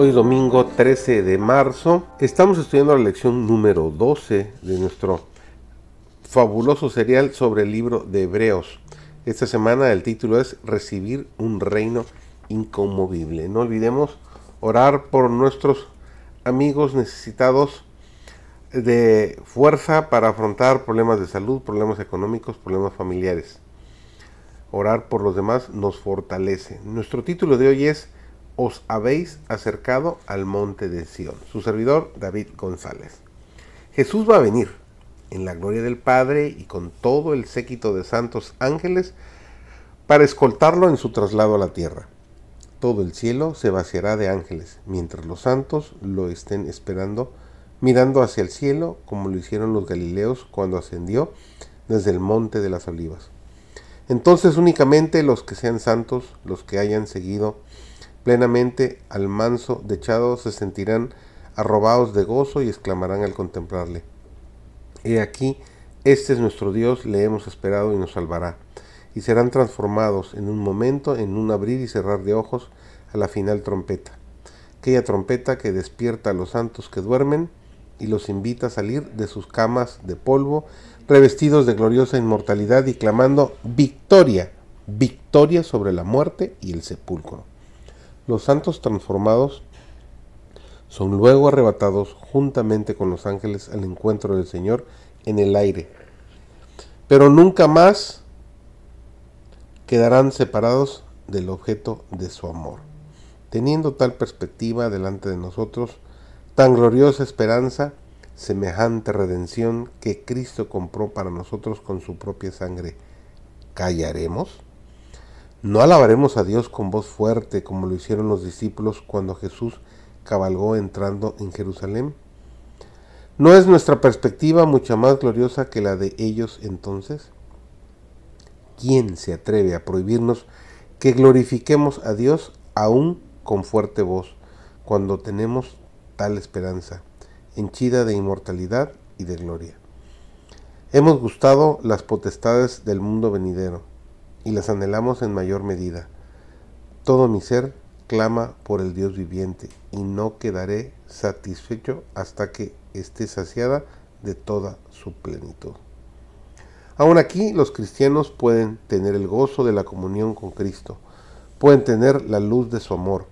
Hoy domingo 13 de marzo. Estamos estudiando la lección número 12 de nuestro fabuloso serial sobre el libro de Hebreos. Esta semana el título es Recibir un reino inconmovible. No olvidemos orar por nuestros amigos necesitados de fuerza para afrontar problemas de salud, problemas económicos, problemas familiares. Orar por los demás nos fortalece. Nuestro título de hoy es os habéis acercado al monte de Sión. Su servidor David González. Jesús va a venir en la gloria del Padre y con todo el séquito de santos ángeles para escoltarlo en su traslado a la tierra. Todo el cielo se vaciará de ángeles, mientras los santos lo estén esperando, mirando hacia el cielo como lo hicieron los galileos cuando ascendió desde el monte de las olivas. Entonces únicamente los que sean santos, los que hayan seguido plenamente al manso dechado se sentirán arrobados de gozo y exclamarán al contemplarle. He aquí, este es nuestro Dios, le hemos esperado y nos salvará. Y serán transformados en un momento, en un abrir y cerrar de ojos, a la final trompeta. Aquella trompeta que despierta a los santos que duermen y los invita a salir de sus camas de polvo, revestidos de gloriosa inmortalidad y clamando victoria, victoria sobre la muerte y el sepulcro. Los santos transformados son luego arrebatados juntamente con los ángeles al encuentro del Señor en el aire. Pero nunca más quedarán separados del objeto de su amor. Teniendo tal perspectiva delante de nosotros, tan gloriosa esperanza, semejante redención que Cristo compró para nosotros con su propia sangre, ¿callaremos? ¿No alabaremos a Dios con voz fuerte como lo hicieron los discípulos cuando Jesús cabalgó entrando en Jerusalén? ¿No es nuestra perspectiva mucha más gloriosa que la de ellos entonces? ¿Quién se atreve a prohibirnos que glorifiquemos a Dios aún con fuerte voz cuando tenemos tal esperanza, henchida de inmortalidad y de gloria? Hemos gustado las potestades del mundo venidero y las anhelamos en mayor medida. Todo mi ser clama por el Dios viviente y no quedaré satisfecho hasta que esté saciada de toda su plenitud. Aún aquí los cristianos pueden tener el gozo de la comunión con Cristo, pueden tener la luz de su amor,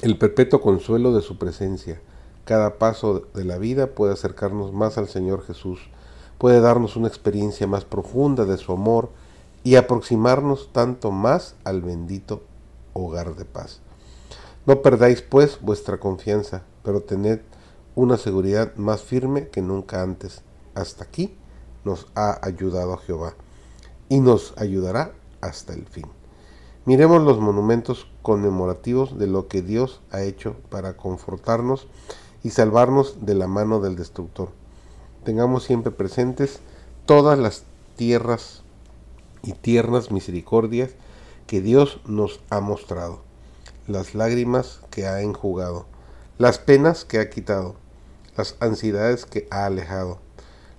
el perpetuo consuelo de su presencia. Cada paso de la vida puede acercarnos más al Señor Jesús, puede darnos una experiencia más profunda de su amor, y aproximarnos tanto más al bendito hogar de paz. No perdáis pues vuestra confianza, pero tened una seguridad más firme que nunca antes. Hasta aquí nos ha ayudado Jehová y nos ayudará hasta el fin. Miremos los monumentos conmemorativos de lo que Dios ha hecho para confortarnos y salvarnos de la mano del destructor. Tengamos siempre presentes todas las tierras y tiernas misericordias que Dios nos ha mostrado, las lágrimas que ha enjugado, las penas que ha quitado, las ansiedades que ha alejado,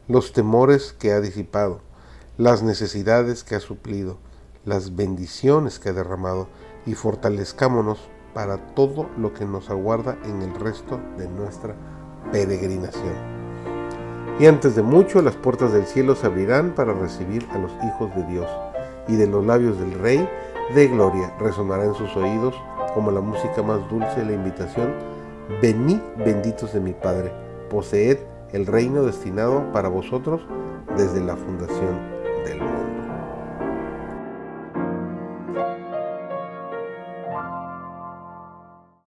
los temores que ha disipado, las necesidades que ha suplido, las bendiciones que ha derramado, y fortalezcámonos para todo lo que nos aguarda en el resto de nuestra peregrinación. Y antes de mucho las puertas del cielo se abrirán para recibir a los hijos de Dios, y de los labios del Rey de gloria resonará en sus oídos como la música más dulce la invitación, venid benditos de mi Padre, poseed el reino destinado para vosotros desde la fundación del mundo.